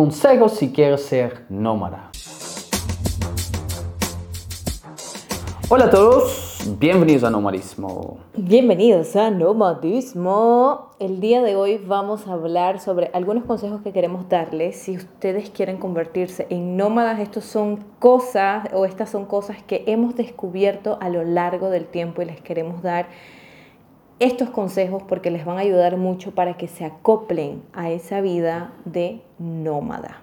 Consejos si quieres ser nómada. Hola a todos, bienvenidos a Nomadismo. Bienvenidos a Nomadismo. El día de hoy vamos a hablar sobre algunos consejos que queremos darles si ustedes quieren convertirse en nómadas. Estos son cosas o estas son cosas que hemos descubierto a lo largo del tiempo y les queremos dar estos consejos porque les van a ayudar mucho para que se acoplen a esa vida de nómada.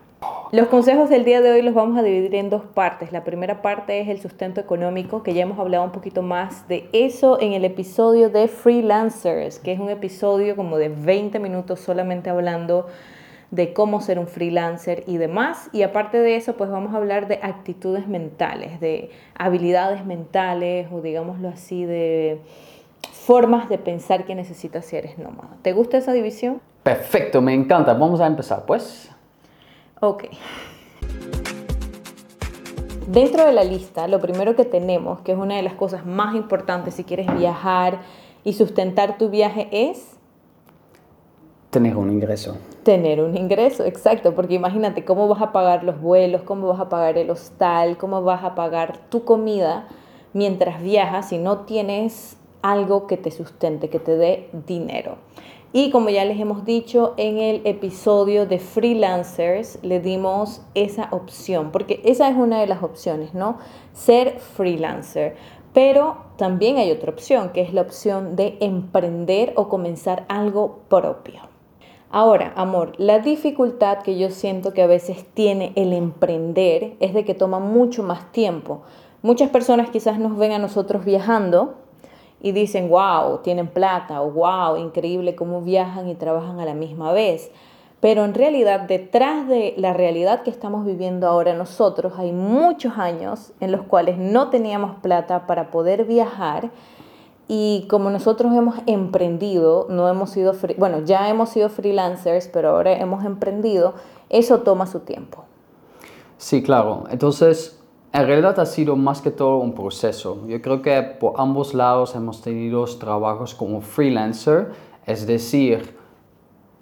Los consejos del día de hoy los vamos a dividir en dos partes. La primera parte es el sustento económico, que ya hemos hablado un poquito más de eso en el episodio de Freelancers, que es un episodio como de 20 minutos solamente hablando de cómo ser un freelancer y demás. Y aparte de eso, pues vamos a hablar de actitudes mentales, de habilidades mentales o digámoslo así, de formas de pensar que necesitas si eres nómada. ¿Te gusta esa división? Perfecto, me encanta. Vamos a empezar, pues. Ok. Dentro de la lista, lo primero que tenemos, que es una de las cosas más importantes si quieres viajar y sustentar tu viaje, es... Tener un ingreso. Tener un ingreso, exacto, porque imagínate cómo vas a pagar los vuelos, cómo vas a pagar el hostal, cómo vas a pagar tu comida mientras viajas si no tienes algo que te sustente, que te dé dinero. Y como ya les hemos dicho en el episodio de freelancers, le dimos esa opción, porque esa es una de las opciones, ¿no? Ser freelancer. Pero también hay otra opción, que es la opción de emprender o comenzar algo propio. Ahora, amor, la dificultad que yo siento que a veces tiene el emprender es de que toma mucho más tiempo. Muchas personas quizás nos ven a nosotros viajando y dicen, wow, tienen plata o wow, increíble cómo viajan y trabajan a la misma vez. Pero en realidad, detrás de la realidad que estamos viviendo ahora nosotros, hay muchos años en los cuales no teníamos plata para poder viajar. Y como nosotros hemos emprendido, no hemos sido, bueno, ya hemos sido freelancers, pero ahora hemos emprendido, eso toma su tiempo. Sí, claro. Entonces, en realidad ha sido más que todo un proceso. Yo creo que por ambos lados hemos tenido trabajos como freelancer, es decir,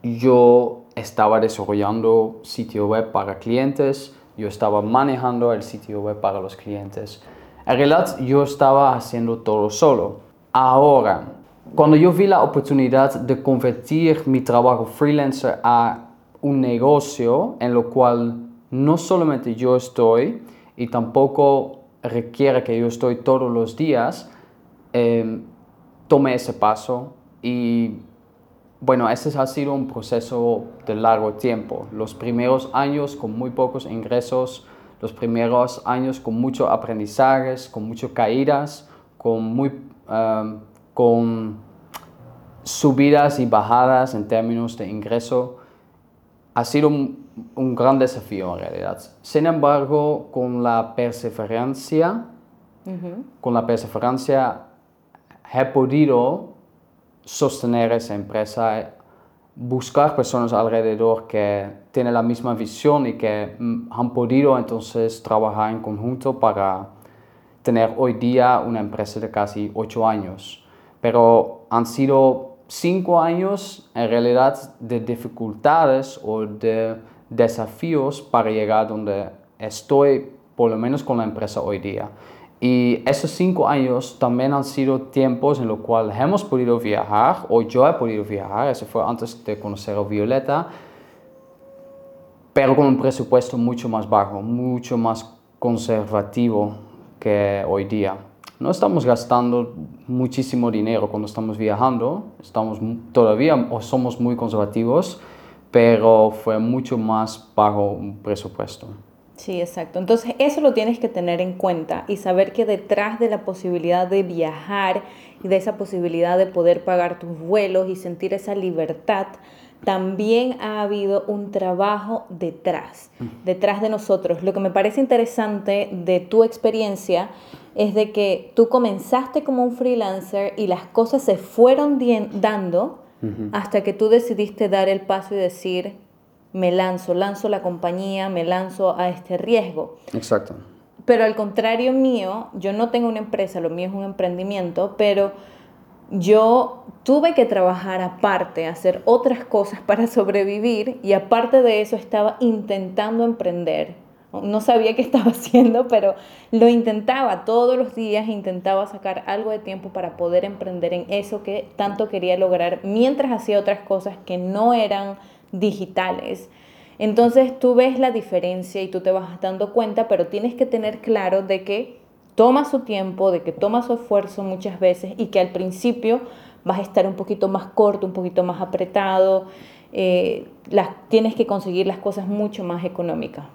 yo estaba desarrollando sitio web para clientes, yo estaba manejando el sitio web para los clientes. En realidad yo estaba haciendo todo solo. Ahora, cuando yo vi la oportunidad de convertir mi trabajo freelancer a un negocio en lo cual no solamente yo estoy, y tampoco requiere que yo estoy todos los días, eh, tome ese paso y bueno, ese ha sido un proceso de largo tiempo. Los primeros años con muy pocos ingresos, los primeros años con muchos aprendizajes, con muchas caídas, con, muy, em, con subidas y bajadas en términos de ingreso. Ha sido un, un gran desafío en realidad. Sin embargo, con la perseverancia, con la perseverancia he podido sostener esa empresa, buscar personas alrededor que tienen la misma visión y que mm, han podido entonces trabajar en conjunto para tener hoy día una empresa de casi ocho años. Pero han sido cinco años en realidad de dificultades o de desafíos para llegar donde estoy, por lo menos con la empresa hoy día. Y esos cinco años también han sido tiempos en los cuales hemos podido viajar, o yo he podido viajar, eso fue antes de conocer a Violeta, pero con un presupuesto mucho más bajo, mucho más conservativo que hoy día. No estamos gastando muchísimo dinero cuando estamos viajando, estamos todavía o somos muy conservativos, pero fue mucho más bajo un presupuesto. Sí, exacto. Entonces eso lo tienes que tener en cuenta y saber que detrás de la posibilidad de viajar y de esa posibilidad de poder pagar tus vuelos y sentir esa libertad, también ha habido un trabajo detrás, mm. detrás de nosotros. Lo que me parece interesante de tu experiencia es de que tú comenzaste como un freelancer y las cosas se fueron dando hasta que tú decidiste dar el paso y decir, me lanzo, lanzo la compañía, me lanzo a este riesgo. Exacto. Pero al contrario mío, yo no tengo una empresa, lo mío es un emprendimiento, pero yo tuve que trabajar aparte, hacer otras cosas para sobrevivir y aparte de eso estaba intentando emprender. No sabía qué estaba haciendo, pero lo intentaba todos los días, intentaba sacar algo de tiempo para poder emprender en eso que tanto quería lograr mientras hacía otras cosas que no eran digitales. Entonces tú ves la diferencia y tú te vas dando cuenta, pero tienes que tener claro de que toma su tiempo, de que toma su esfuerzo muchas veces y que al principio vas a estar un poquito más corto, un poquito más apretado, eh, las, tienes que conseguir las cosas mucho más económicas.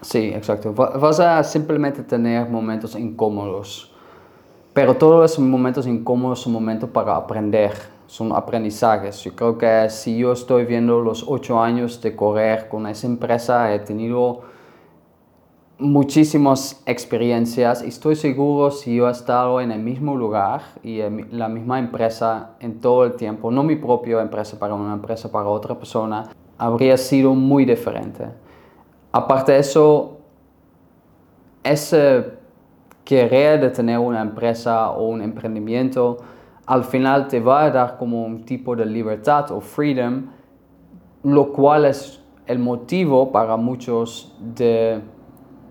Sí, exacto. Vas a simplemente tener momentos incómodos, pero todos esos momentos incómodos son momentos para aprender, son aprendizajes. Yo creo que si yo estoy viendo los ocho años de correr con esa empresa, he tenido muchísimas experiencias y estoy seguro si yo he estado en el mismo lugar y en la misma empresa en todo el tiempo, no mi propia empresa para una empresa para otra persona, habría sido muy diferente. Aparte de eso, ese querer de tener una empresa o un emprendimiento al final te va a dar como un tipo de libertad o freedom, lo cual es el motivo para muchos de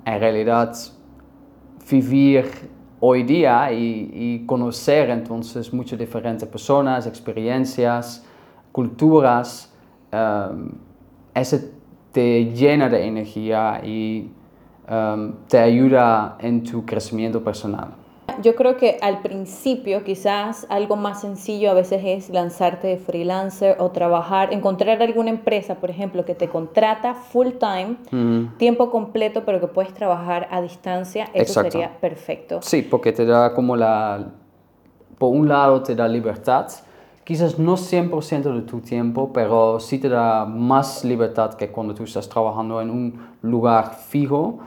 en realidad vivir hoy día y, conocer entonces muchas diferentes personas, experiencias, culturas, um, eso te llena de energía y um, te ayuda en tu crecimiento personal. Yo creo que al principio quizás algo más sencillo a veces es lanzarte de freelancer o trabajar, encontrar alguna empresa, por ejemplo, que te contrata full time, tiempo completo, pero que puedes trabajar a distancia, eso sería perfecto. Sí, porque te da como la, por un lado te da libertad, quizás no 100% de tu tiempo, pero sí te da más libertad que cuando tú estás trabajando en un lugar fijo.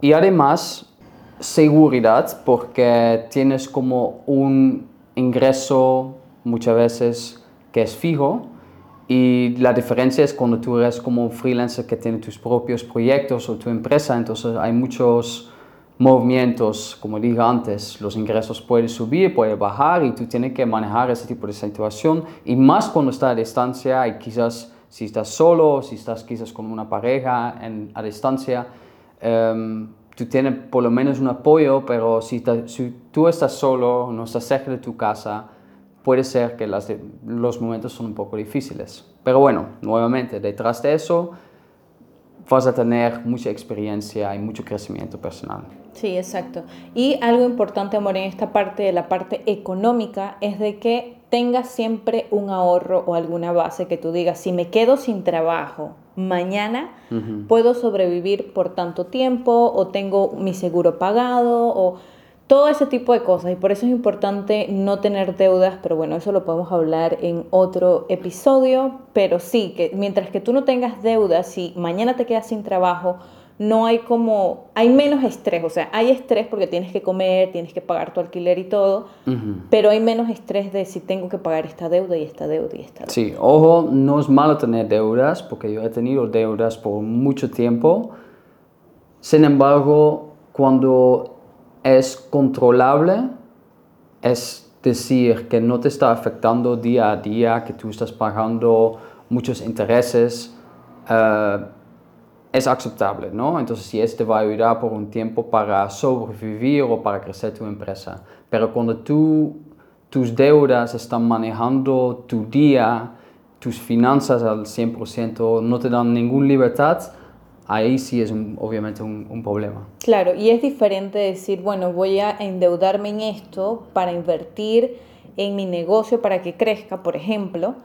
Y además, seguridad porque tienes como un ingreso muchas veces que es fijo y la diferencia es cuando tú eres como un freelancer que tiene tus propios proyectos o tu empresa, entonces hay muchos movimientos, como dije antes, los ingresos pueden subir, pueden bajar y tú tienes que manejar ese tipo de situación y más cuando estás a distancia y quizás si estás solo, si estás quizás con una pareja en, a distancia, um, tú tienes por lo menos un apoyo, pero si, tú estás solo, no estás cerca de tu casa, puede ser que los momentos son un poco difíciles. Pero bueno, nuevamente, detrás de eso vas a tener mucha experiencia y mucho crecimiento personal. Sí, exacto. Y algo importante, amor, en esta parte de la parte económica es de que tengas siempre un ahorro o alguna base que tú digas, si me quedo sin trabajo, mañana puedo sobrevivir por tanto tiempo o tengo mi seguro pagado o todo ese tipo de cosas y por eso es importante no tener deudas, pero bueno, eso lo podemos hablar en otro episodio, pero sí, que mientras que tú no tengas deudas, si mañana te quedas sin trabajo, no hay como, hay menos estrés, o sea, hay estrés porque tienes que comer, tienes que pagar tu alquiler y todo, pero hay menos estrés de si tengo que pagar esta deuda y esta deuda y esta deuda. Sí, ojo, no es malo tener deudas porque yo he tenido deudas por mucho tiempo, sin embargo, cuando es controlable, es decir, que no te está afectando día a día, que tú estás pagando muchos intereses, uh, es aceptable, ¿no? Entonces, si este va a ayudar por un tiempo para sobrevivir o para crecer tu empresa. Pero cuando tú, tus deudas están manejando tu día, tus finanzas al 100%, no te dan ninguna libertad, ahí sí es obviamente un, un, problema. Claro, y es diferente decir, bueno, voy a endeudarme en esto para invertir en mi negocio para que crezca, por ejemplo,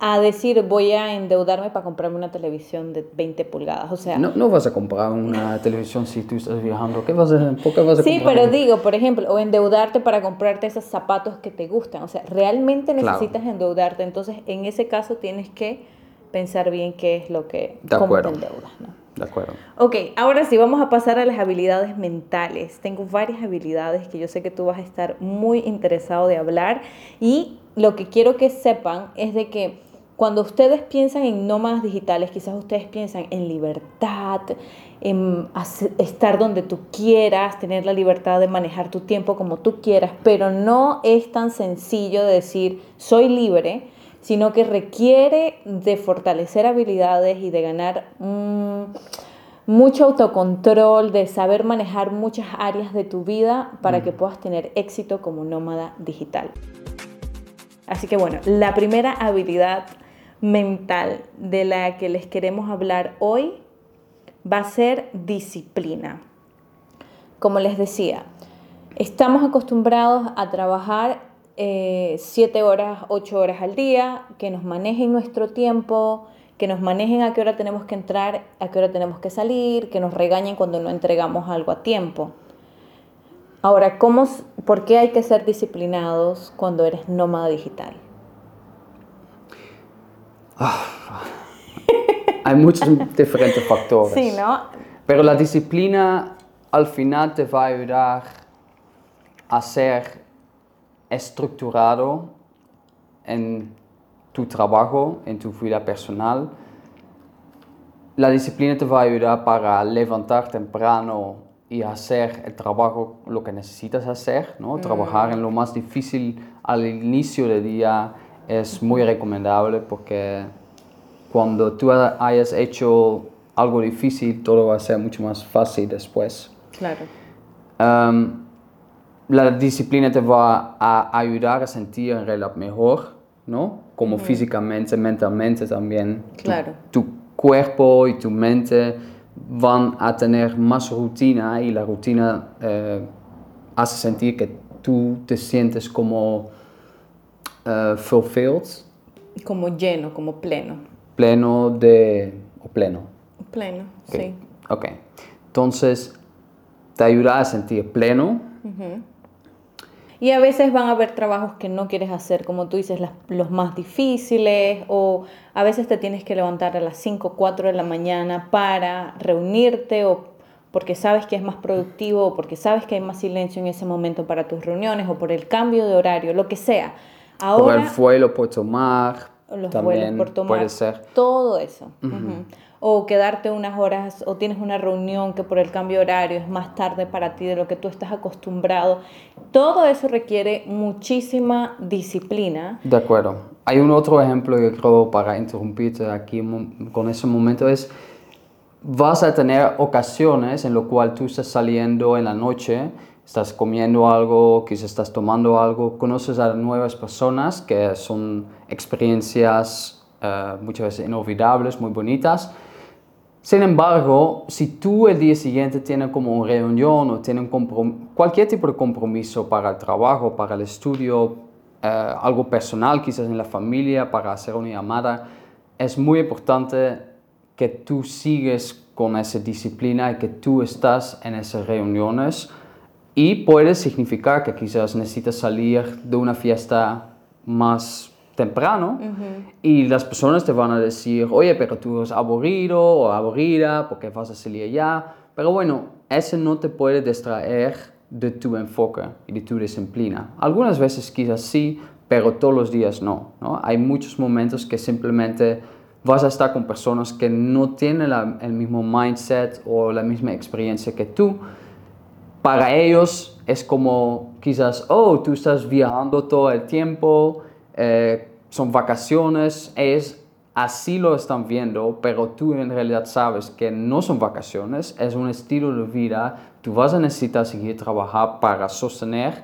a decir voy a endeudarme para comprarme una televisión de 20 pulgadas. O sea, no, no vas a comprar una televisión si tú estás viajando. ¿Qué vas a, ¿Por qué vas a sí, pero digo, por ejemplo, o endeudarte para comprarte esos zapatos que te gustan. O sea, realmente necesitas endeudarte. Entonces, en ese caso tienes que pensar bien qué es lo que de cómo te endeudas. ¿no? De acuerdo. Ok, ahora sí, vamos a pasar a las habilidades mentales. Tengo varias habilidades que yo sé que tú vas a estar muy interesado de hablar y lo que quiero que sepan es de que cuando ustedes piensan en nómadas digitales, quizás ustedes piensan en libertad, en estar donde tú quieras, tener la libertad de manejar tu tiempo como tú quieras, pero no es tan sencillo de decir soy libre, sino que requiere de fortalecer habilidades y de ganar mucho autocontrol, de saber manejar muchas áreas de tu vida para que puedas tener éxito como nómada digital. Así que bueno, la primera habilidad mental de la que les queremos hablar hoy va a ser disciplina. Como les decía, estamos acostumbrados a trabajar eh, 7 horas, 8 horas al día, que nos manejen nuestro tiempo, que nos manejen a qué hora tenemos que entrar, a qué hora tenemos que salir, que nos regañen cuando no entregamos algo a tiempo. Ahora, ¿cómo, ¿por qué hay que ser disciplinados cuando eres nómada digital? hay muchos diferentes factores. Sí, ¿no? Pero la disciplina al final te va a ayudar a ser estructurado en tu trabajo, en tu vida personal. La disciplina te va a ayudar para levantar temprano y hacer el trabajo, lo que necesitas hacer, ¿no? Mm. Trabajar en lo más difícil al inicio del día es muy recomendable porque cuando tú hayas hecho algo difícil, todo va a ser mucho más fácil después. Claro. la disciplina te va a ayudar a sentir en realidad mejor, ¿no? Como físicamente, mentalmente también. Claro. Tu, cuerpo y tu mente van a tener más rutina y la rutina eh, hace sentir que tú te sientes como uh, fulfilled. Como lleno, como pleno. Pleno de... o pleno. Pleno, sí. Ok. Entonces, te ayuda a sentir pleno. Y a veces van a haber trabajos que no quieres hacer, como tú dices, los más difíciles, o a veces te tienes que levantar a las 5 o 4 de la mañana para reunirte, o porque sabes que es más productivo, o porque sabes que hay más silencio en ese momento para tus reuniones, o por el cambio de horario, lo que sea. Ahora, por el vuelo por tomar. Los también por tomar. Puede ser. Todo eso. O quedarte unas horas, o tienes una reunión que por el cambio de horario es más tarde para ti de lo que tú estás acostumbrado. Todo eso requiere muchísima disciplina. De acuerdo. Hay un otro ejemplo que creo para interrumpirte aquí con ese momento es vas a tener ocasiones en lo cual tú estás saliendo en la noche estás comiendo algo, quizás estás tomando algo, conoces a nuevas personas que son experiencias eh, muchas veces inolvidables, muy bonitas. Sin embargo, si tú el día siguiente tienes como una reunión o tienes cualquier tipo de compromiso para el trabajo, para el estudio, eh, algo personal, quizás en la familia, para hacer una llamada, es muy importante que tú sigues con esa disciplina y que tú estás en esas reuniones y puede significar que quizás necesitas salir de una fiesta más temprano y las personas te van a decir, oye, pero tú eres aburrido o aburrida porque vas a salir ya. Pero bueno, eso no te puede distraer de tu enfoque y de tu disciplina. Algunas veces quizás sí, pero todos los días no. ¿no? Hay muchos momentos que simplemente vas a estar con personas que no tienen el mismo mindset o la misma experiencia que tú para ellos es como quizás, oh, tú estás viajando todo el tiempo, eh, son vacaciones, es así lo están viendo, pero tú en realidad sabes que no son vacaciones, es un estilo de vida, tú vas a necesitar seguir trabajar para sostener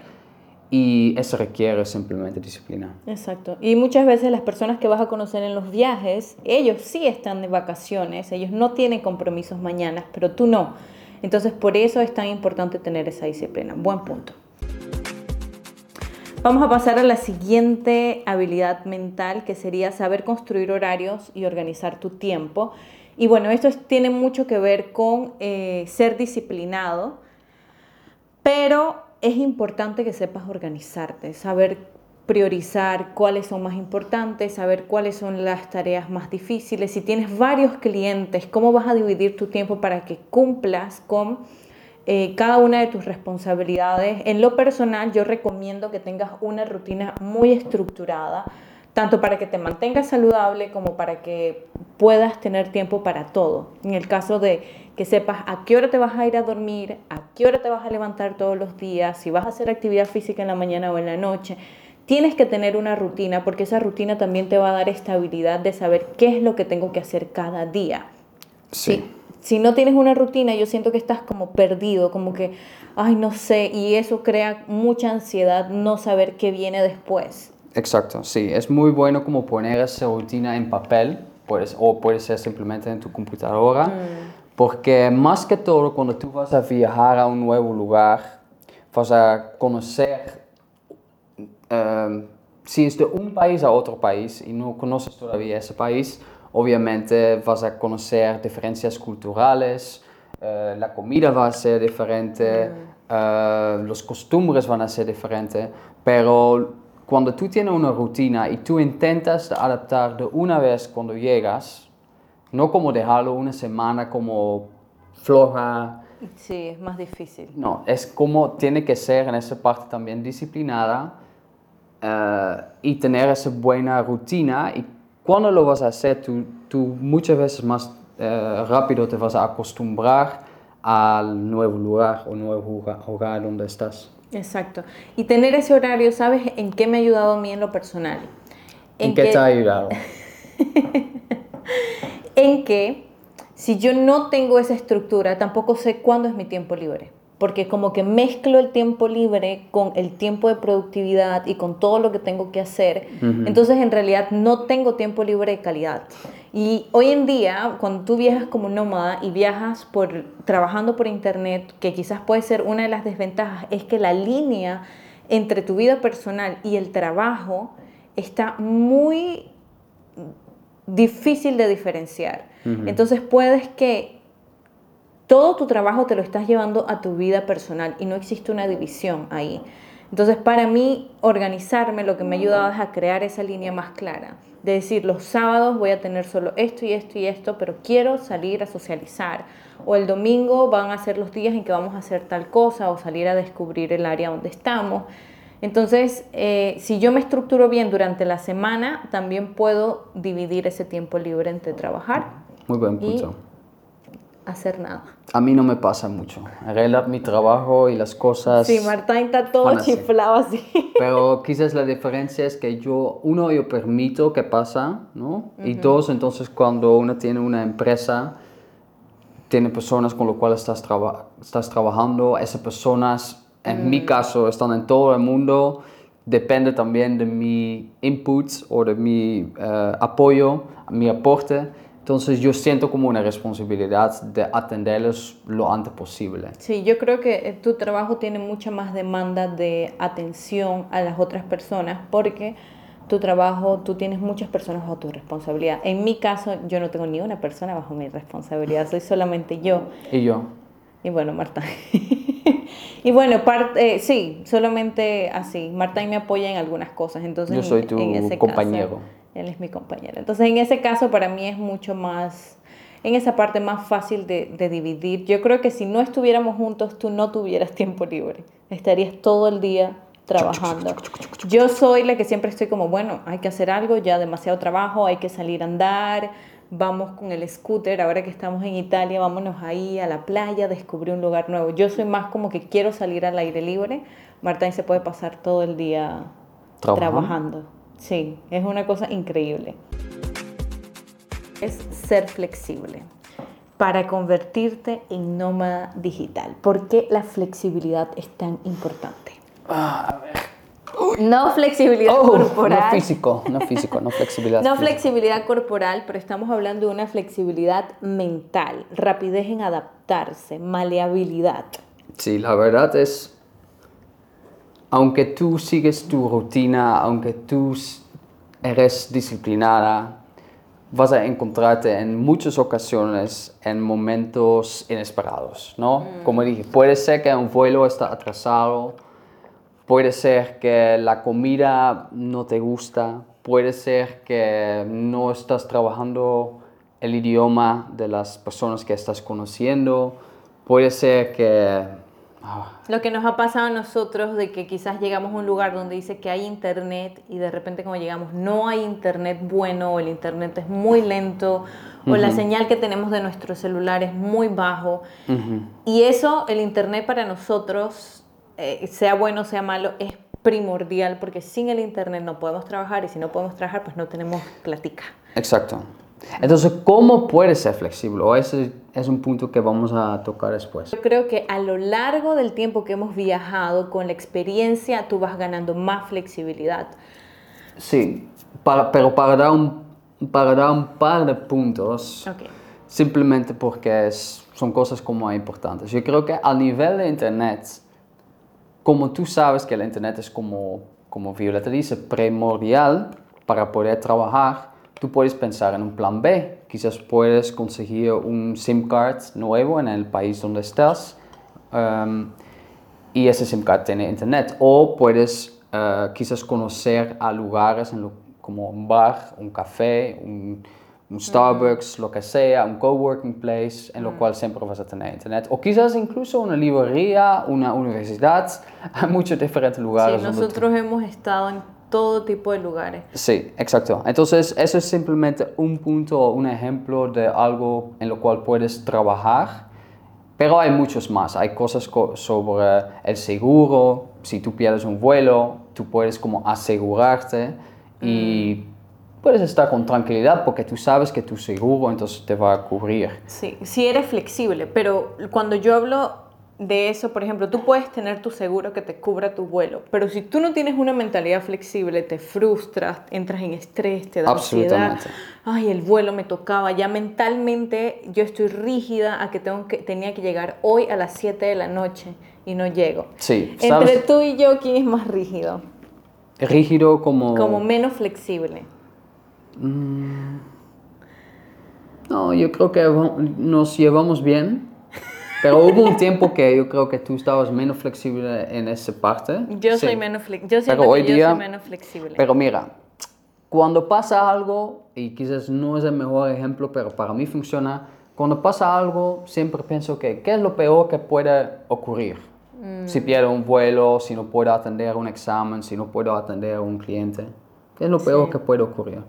y eso requiere simplemente disciplina. Exacto. Y muchas veces las personas que vas a conocer en los viajes, ellos sí están de vacaciones, ellos no tienen compromisos mañana, pero tú no. Entonces, por eso es tan importante tener esa disciplina. Buen punto. Vamos a pasar a la siguiente habilidad mental, que sería saber construir horarios y organizar tu tiempo. Y bueno, esto tiene mucho que ver con eh, ser disciplinado, pero es importante que sepas organizarte, saber priorizar cuáles son más importantes, saber cuáles son las tareas más difíciles. Si tienes varios clientes, cómo vas a dividir tu tiempo para que cumplas con eh, cada una de tus responsabilidades. En lo personal, yo recomiendo que tengas una rutina muy estructurada, tanto para que te mantengas saludable como para que puedas tener tiempo para todo. En el caso de que sepas a qué hora te vas a ir a dormir, a qué hora te vas a levantar todos los días, si vas a hacer actividad física en la mañana o en la noche. Tienes que tener una rutina porque esa rutina también te va a dar estabilidad de saber qué es lo que tengo que hacer cada día. Sí. Si, no tienes una rutina, yo siento que estás como perdido, como que, ay, no sé, y eso crea mucha ansiedad no saber qué viene después. Exacto, sí, es muy bueno como poner esa rutina en papel, pues, o puede ser simplemente en tu computadora, mm. porque más que todo cuando tú vas a viajar a un nuevo lugar, vas a conocer, em, si es de un país a otro país y no conoces todavía ese país, obviamente vas a conocer diferencias culturales, eh, la comida va a ser diferente, mm. eh, los costumbres van a ser diferentes, pero cuando tú tienes una rutina y tú intentas adaptar de una vez cuando llegas, no como dejarlo una semana como floja. Sí, es más difícil. No, es como tiene que ser en esa parte también disciplinada eh, y tener esa buena rutina y cuando lo vas a hacer, tú, tú muchas veces más eh, rápido te vas a acostumbrar al nuevo lugar o nuevo hogar donde estás. Exacto. Y tener ese horario, ¿sabes en qué me ha ayudado a mí en lo personal? ¿En, qué te ha ayudado? en que si yo no tengo esa estructura, tampoco sé cuándo es mi tiempo libre porque como que mezclo el tiempo libre con el tiempo de productividad y con todo lo que tengo que hacer, entonces en realidad no tengo tiempo libre de calidad. Y hoy en día, cuando tú viajas como nómada y viajas por trabajando por internet, que quizás puede ser una de las desventajas, es que la línea entre tu vida personal y el trabajo está muy difícil de diferenciar. Entonces puedes que todo tu trabajo te lo estás llevando a tu vida personal y no existe una división ahí. Entonces, para mí, organizarme lo que me ha ayudado es a crear esa línea más clara. De decir, los sábados voy a tener solo esto y esto y esto, pero quiero salir a socializar. O el domingo van a ser los días en que vamos a hacer tal cosa o salir a descubrir el área donde estamos. Entonces, eh, si yo me estructuro bien durante la semana, también puedo dividir ese tiempo libre entre trabajar. Muy buen punto hacer nada. A mí no me pasa mucho. Realidad mi trabajo y las cosas... Sí, Martín está todo chiflado así. Pero quizás la diferencia es que yo, uno, yo permito que pasa, ¿no? Y dos, entonces cuando uno tiene una empresa, tiene personas con las cuales estás, estás trabajando, esas personas, en mi mm. caso, están en todo el mundo, depende también de mi inputs o de mi uh, apoyo, mi aporte. Entonces yo siento como una responsabilidad de atenderlos lo antes posible. Sí, yo creo que eh, tu trabajo tiene mucha más demanda de atención a las otras personas porque tu trabajo, tú tienes muchas personas bajo tu responsabilidad. En mi caso, yo no tengo ni una persona bajo mi responsabilidad, soy solamente yo. Y yo. Y bueno, Marta. y bueno, parte, eh, sí, solamente así. Marta me apoya en algunas cosas, entonces yo soy tu compañero él es mi compañero. Entonces, en ese caso, para mí es mucho más, en esa parte más fácil de, de, dividir. Yo creo que si no estuviéramos juntos, tú no tuvieras tiempo libre. Estarías todo el día trabajando. Yo soy la que siempre estoy como, bueno, hay que hacer algo, ya demasiado trabajo, hay que salir a andar, vamos con el scooter, ahora que estamos en Italia, vámonos ahí a la playa, descubrir un lugar nuevo. Yo soy más como que quiero salir al aire libre. Martín se puede pasar todo el día trabajando. Sí, es una cosa increíble. Es ser flexible para convertirte en nómada digital. ¿Por qué la flexibilidad es tan importante? Ah, a ver. No flexibilidad oh, corporal. No físico, no físico, no flexibilidad. no flexibilidad corporal, pero estamos hablando de una flexibilidad mental, rapidez en adaptarse, maleabilidad. Sí, la verdad es aunque tú sigues tu rutina, aunque tú eres disciplinada, vas a encontrarte en muchas ocasiones en momentos inesperados, ¿no? Mm. Como dije, puede ser que un vuelo está atrasado, puede ser que la comida no te gusta, puede ser que no estás trabajando el idioma de las personas que estás conociendo, puede ser que Ah, Lo que nos ha pasado a nosotros de que quizás llegamos a un lugar donde dice que hay internet y de repente como llegamos no hay internet bueno o el internet es muy lento o la señal que tenemos de nuestro celular es muy bajo. Y eso, el internet para nosotros, eh, sea bueno o sea malo, es primordial porque sin el internet no podemos trabajar y si no podemos trabajar pues no tenemos platica. Exacto. Entonces, ¿cómo puedes ser flexible? O ese es un punto que vamos a tocar después. Yo creo que a lo largo del tiempo que hemos viajado, con la experiencia, tú vas ganando más flexibilidad. Sí, para, pero para dar, un, para dar un par de puntos, Ok. simplemente porque es- son cosas como importantes. Yo creo que a nivel de Internet, como tú sabes que el Internet es como, como Violeta dice, primordial para poder trabajar, tú puedes pensar en un plan B. Quizás puedes conseguir un SIM card nuevo en el país donde estás um, y ese SIM card tiene Internet. O puedes eh, quizás conocer a lugares en lo- como un bar, un café, un, un Starbucks, lo que sea, un coworking place, en lo cual siempre vas a tener internet. O quizás incluso una librería, una universidad, hay muchos diferentes lugares. Sí, donde nosotros hemos estado en todo tipo de lugares. Sí, exacto. Entonces, eso es simplemente un punto o un ejemplo de algo en lo cual puedes trabajar, pero hay muchos más. Hay cosas co- sobre el seguro, si tú pierdes un vuelo, tú puedes como asegurarte y puedes estar con tranquilidad porque tú sabes que tu seguro entonces te va a cubrir. Sí, sí eres flexible, pero cuando yo hablo de eso, por ejemplo, tú puedes tener tu seguro que te cubra tu vuelo, pero si tú no tienes una mentalidad flexible, te frustras, entras en estrés, te da ansiedad. Ay, el vuelo me tocaba. Ya mentalmente yo estoy rígida a que, tengo que tenía que llegar hoy a las 7 de la noche y no llego. Sí, Entre ¿sabes? tú y yo, ¿quién es más rígido? Rígido como... Como menos flexible. No, yo creo que nos llevamos bien, pero hubo un tiempo que yo creo que tú estabas menos flexible en esa parte. Yo Sí. soy menos flexible. Yo Pero hoy yo día- soy menos flexible. Pero mira, cuando pasa algo, y quizás no es el mejor ejemplo, pero para mí funciona, cuando pasa algo, siempre pienso que qué es lo peor que puede ocurrir. Mm. Si pierdo un vuelo, si no puedo atender un examen, si no puedo atender a un cliente. ¿Qué es lo peor que puede ocurrir?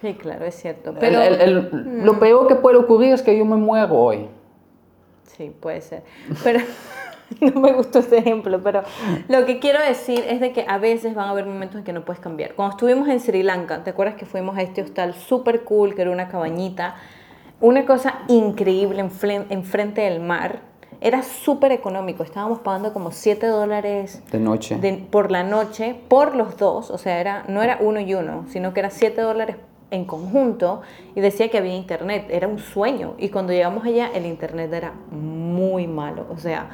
Sí, claro, es cierto. El- Pero, el- el- Lo peor que puede ocurrir es que yo me muero hoy. Sí, puede ser. Pero no me gustó ese ejemplo, pero lo que quiero decir es de que a veces van a haber momentos en que no puedes cambiar. Cuando estuvimos en Sri Lanka, ¿te acuerdas que fuimos a este hostal súper cool, que era una cabañita? Una cosa increíble enfren- enfrente del mar. Era súper económico, estábamos pagando como 7 dólares De noche. de- por la noche, por los dos, o sea, era, no era uno y uno, sino que era 7 dólares en conjunto y decía que había internet, era un sueño. Y cuando llegamos allá, el internet era muy malo, o sea,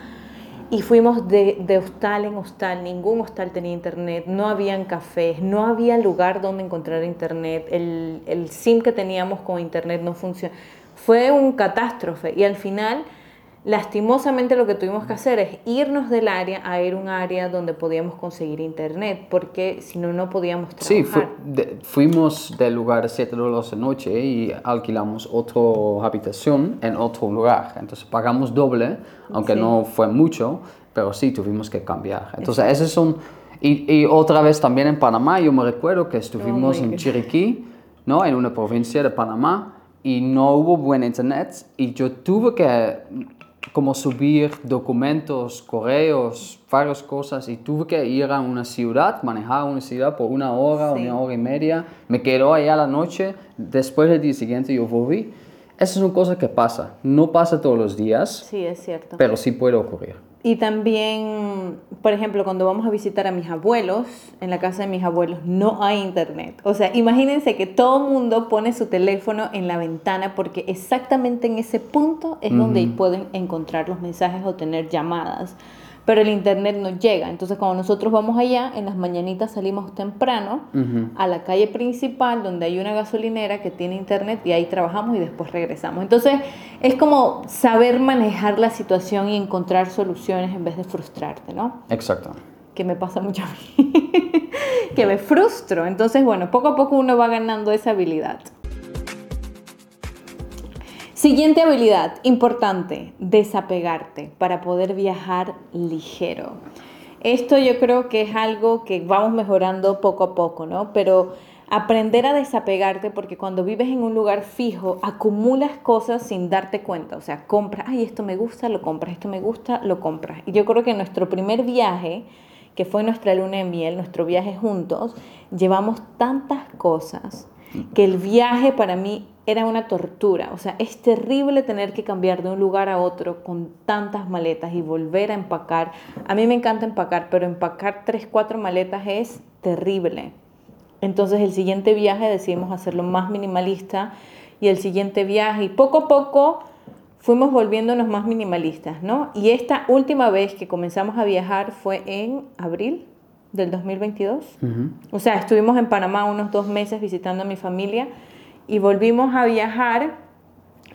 y fuimos de, hostal en hostal, ningún hostal tenía internet, no habían cafés, no había lugar donde encontrar internet, el, el SIM que teníamos con internet no funcionaba. Fue un catástrofe y al final lastimosamente lo que tuvimos que hacer es irnos del área a ir a un área donde podíamos conseguir internet, porque si no, no podíamos Sí, trabajar. fu- de- fuimos del lugar a 7 dólares de noche y alquilamos otra habitación en otro lugar. Entonces pagamos doble, aunque Sí. no fue mucho, pero sí tuvimos que cambiar. Entonces, esos son. Y, y otra vez también en Panamá, yo me recuerdo que estuvimos my en. Chiriquí, ¿no? en una provincia de Panamá, y no hubo buen internet, y yo tuve que como subir documentos, correos, varias cosas y tuve que ir a una ciudad, manejar una ciudad por una hora, Sí. una hora y media. Me quedo allá la noche, después del día siguiente yo volví. Esas son cosas que pasa. No pasa todos los días, Sí, es cierto. pero sí puede ocurrir. Y también, por ejemplo, cuando vamos a visitar a mis abuelos, en la casa de mis abuelos no hay internet. O sea, imagínense que todo mundo pone su teléfono en la ventana porque exactamente en ese punto es donde pueden encontrar los mensajes o tener llamadas. Pero el internet no llega. Entonces, cuando nosotros vamos allá, en las mañanitas salimos temprano a la calle principal donde hay una gasolinera que tiene internet y ahí trabajamos y después regresamos. Entonces, es como saber manejar la situación y encontrar soluciones en vez de frustrarte, ¿no? Exacto. Que me pasa mucho a mí. que me frustro. Entonces, bueno, poco a poco uno va ganando esa habilidad. Siguiente habilidad importante, desapegarte para poder viajar ligero. Esto yo creo que es algo que vamos mejorando poco a poco, ¿no? Pero aprender a desapegarte porque cuando vives en un lugar fijo acumulas cosas sin darte cuenta, o sea, compras, ay, esto me gusta, lo compras, esto me gusta, lo compras. Y yo creo que nuestro primer viaje, que fue nuestra luna de miel, nuestro viaje juntos, llevamos tantas cosas que el viaje para mí era una tortura. O sea, es terrible tener que cambiar de un lugar a otro con tantas maletas y volver a empacar. A mí me encanta empacar, pero empacar tres, cuatro maletas es terrible. Entonces el siguiente viaje decidimos hacerlo más minimalista y el siguiente viaje y poco a poco fuimos volviéndonos más minimalistas, ¿no? Y esta última vez que comenzamos a viajar fue en abril del 2022. O sea, estuvimos en Panamá unos dos meses visitando a mi familia y volvimos a viajar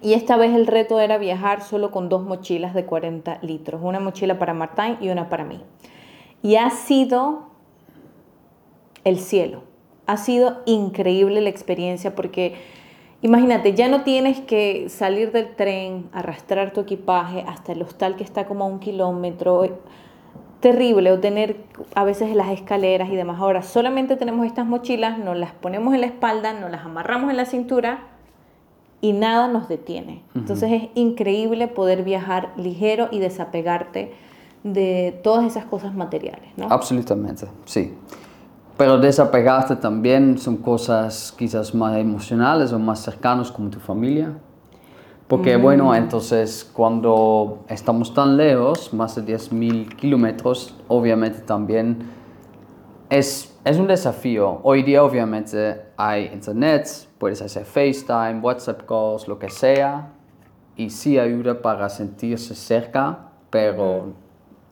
y esta vez el reto era viajar solo con dos mochilas de 40 litros, una mochila para Martín y una para mí. Y ha sido el cielo, ha sido increíble la experiencia porque imagínate, ya no tienes que salir del tren, arrastrar tu equipaje hasta el hostal que está como a un kilómetro terrible o tener a veces las escaleras y demás. Ahora solamente tenemos estas mochilas, nos las ponemos en la espalda, nos las amarramos en la cintura y nada nos detiene. Entonces es increíble poder viajar ligero y desapegarte de todas esas cosas materiales. ¿no? Absolutamente, sí. Pero desapegarte también son cosas quizás más emocionales o más cercanas como tu familia. Porque bueno, mm. entonces cuando estamos tan lejos, más de 10.000 kilómetros, obviamente también es, es un desafío. Hoy día obviamente hay internet, puedes hacer FaceTime, WhatsApp calls, lo que sea, y sí ayuda para sentirse cerca, pero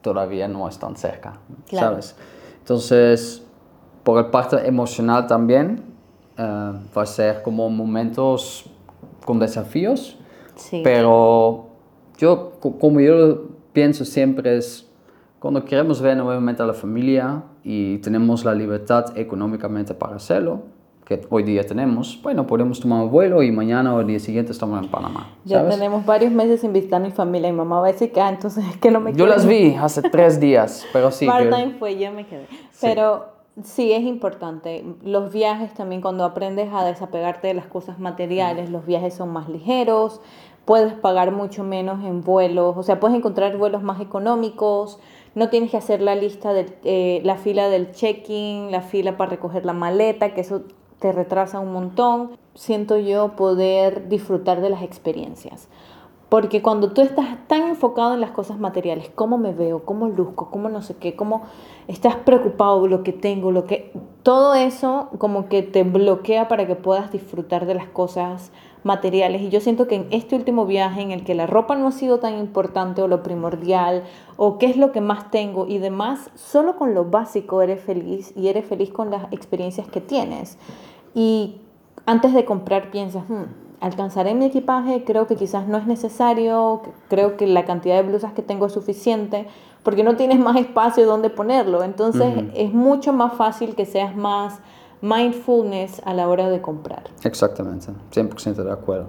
todavía no es tan cerca, ¿sabes? Entonces, por el parte emocional también, eh, va a ser como momentos con desafíos, pero yo, como yo pienso siempre es, cuando queremos ver nuevamente a la familia y tenemos la libertad económicamente para hacerlo, que hoy día tenemos, bueno, podemos tomar un vuelo y mañana o el día siguiente estamos en Panamá. Ya tenemos varios meses sin visitar a mi familia y mamá va a decir que, ah, entonces es que no me Yo las vi hace tres días, pero sí. Part-time fue, yo me quedé. Pero sí, es importante. Los viajes también, cuando aprendes a desapegarte de las cosas materiales, los viajes son más ligeros, puedes pagar mucho menos en vuelos, o sea, puedes encontrar vuelos más económicos, no tienes que hacer la lista eh, la fila del check-in, la fila para recoger la maleta, que eso te retrasa un montón. Siento yo poder disfrutar de las experiencias. Porque cuando tú estás tan enfocado en las cosas materiales, cómo me veo, cómo luzco, cómo no sé qué, cómo estás preocupado, lo que tengo, lo que... Todo eso como que te bloquea para que puedas disfrutar de las cosas materiales. Y yo siento que en este último viaje en el que la ropa no ha sido tan importante o lo primordial o qué es lo que más tengo y demás, solo con lo básico eres feliz y eres feliz con las experiencias que tienes. Y antes de comprar piensas, hmm, ¿alcanzaré mi equipaje? Creo que quizás no es necesario, creo que la cantidad de blusas que tengo es suficiente porque no tienes más espacio donde ponerlo. Entonces es mucho más fácil que seas más mindfulness a la hora de comprar. Exactamente, 100% de acuerdo.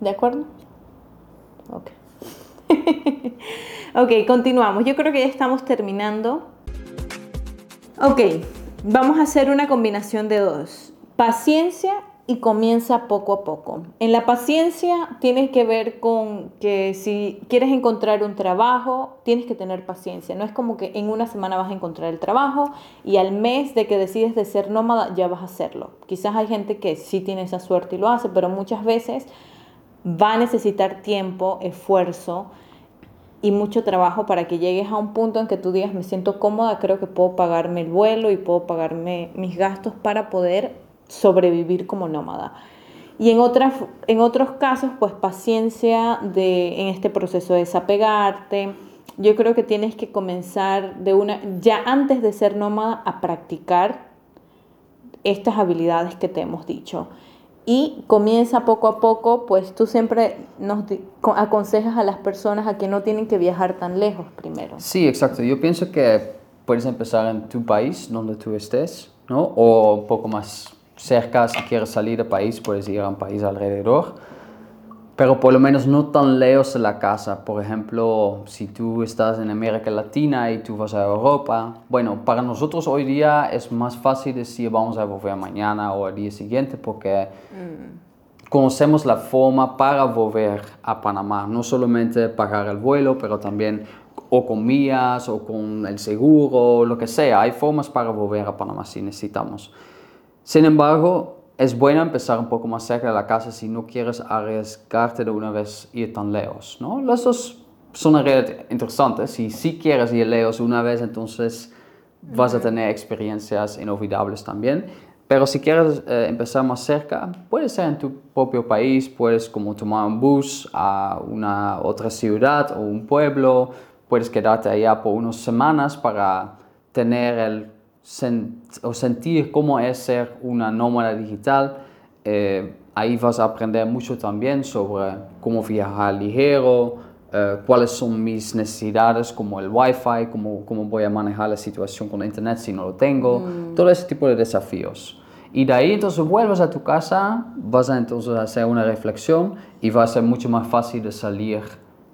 ¿De acuerdo? Ok. ok, continuamos. Yo creo que ya estamos terminando. Ok, vamos a hacer una combinación de dos. Paciencia y comienza poco a poco. En la paciencia tienes que ver con que si quieres encontrar un trabajo, tienes que tener paciencia. No es como que en una semana vas a encontrar el trabajo y al mes de que decides de ser nómada ya vas a hacerlo. Quizás hay gente que sí tiene esa suerte y lo hace, pero muchas veces va a necesitar tiempo, esfuerzo y mucho trabajo para que llegues a un punto en que tú digas, me siento cómoda, creo que puedo pagarme el vuelo y puedo pagarme mis gastos para poder sobrevivir como nómada. Y en, otras, en otros casos, pues paciencia de, en este proceso de desapegarte. Yo creo que tienes que comenzar de una, ya antes de ser nómada, a practicar estas habilidades que te hemos dicho. Y comienza poco a poco, pues tú siempre nos aconsejas a las personas a que no tienen que viajar tan lejos primero. Sí, exacto. Yo pienso que puedes empezar en tu país, donde tú estés, ¿no? O un poco más cerca, si quieres salir del país, puedes ir a un país alrededor. pero por lo menos no tan lejos de la casa. Por ejemplo, si tú estás en América Latina y tú vas a Europa, bueno, para nosotros hoy día es más fácil decir vamos a volver mañana o el día siguiente porque conocemos la forma para volver a Panamá, no solamente pagar el vuelo, pero también o con mías o con el seguro, lo que sea. Hay formas para volver a Panamá si necesitamos. Sin embargo, es bueno empezar un poco más cerca de la casa si no quieres arriesgarte de una vez ir tan lejos, ¿no? Las dos son interesantes. Si sí quieres ir lejos una vez, entonces vas a tener experiencias inolvidables también. Pero si quieres eh, empezar más cerca, puede ser en tu propio país, puedes como tomar un bus a una otra ciudad o un pueblo, puedes quedarte allá por unas semanas para tener el o sentir cómo es ser una nómada digital. Eh, ahí vas a aprender mucho también sobre cómo viajar ligero, eh, cuáles son mis necesidades como el wifi, cómo, cómo voy a manejar la situación con internet si no lo tengo, mm. todo ese tipo de desafíos. Y de ahí entonces vuelves a tu casa, vas a entonces hacer una reflexión y va a ser mucho más fácil de salir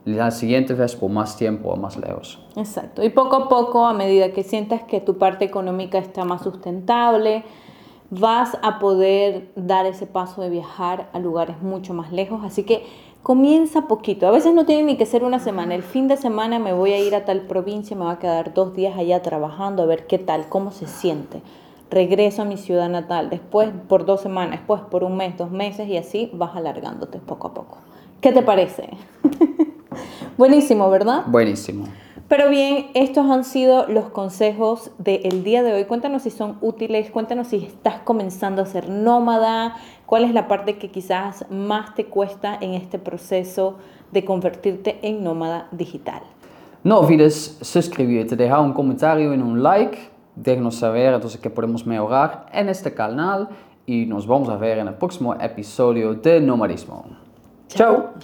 la siguiente vez por más tiempo o más lejos. Exacto. Y poco a poco, a medida que sientas que tu parte económica está más sustentable, vas a poder dar ese paso de viajar a lugares mucho más lejos. Así que comienza poquito. A veces no tiene ni que ser una semana. El fin de semana me voy a ir a tal provincia, me va a quedar dos días allá trabajando a ver qué tal, cómo se siente. Regreso a mi ciudad natal, después por dos semanas, después por un mes, dos meses y así vas alargándote poco a poco. ¿Qué te parece? Buenísimo, ¿verdad? Buenísimo. Pero bien, estos han sido los consejos del día de hoy. Cuéntanos si son útiles, cuéntanos si estás comenzando a ser nómada, cuál es la parte que quizás más te cuesta en este proceso de convertirte en nómada digital. No olvides suscribirte, dejar un comentario y un like, déjanos saber entonces qué podemos mejorar en este canal y nos vamos a ver en el próximo episodio de Nomadismo. Chao.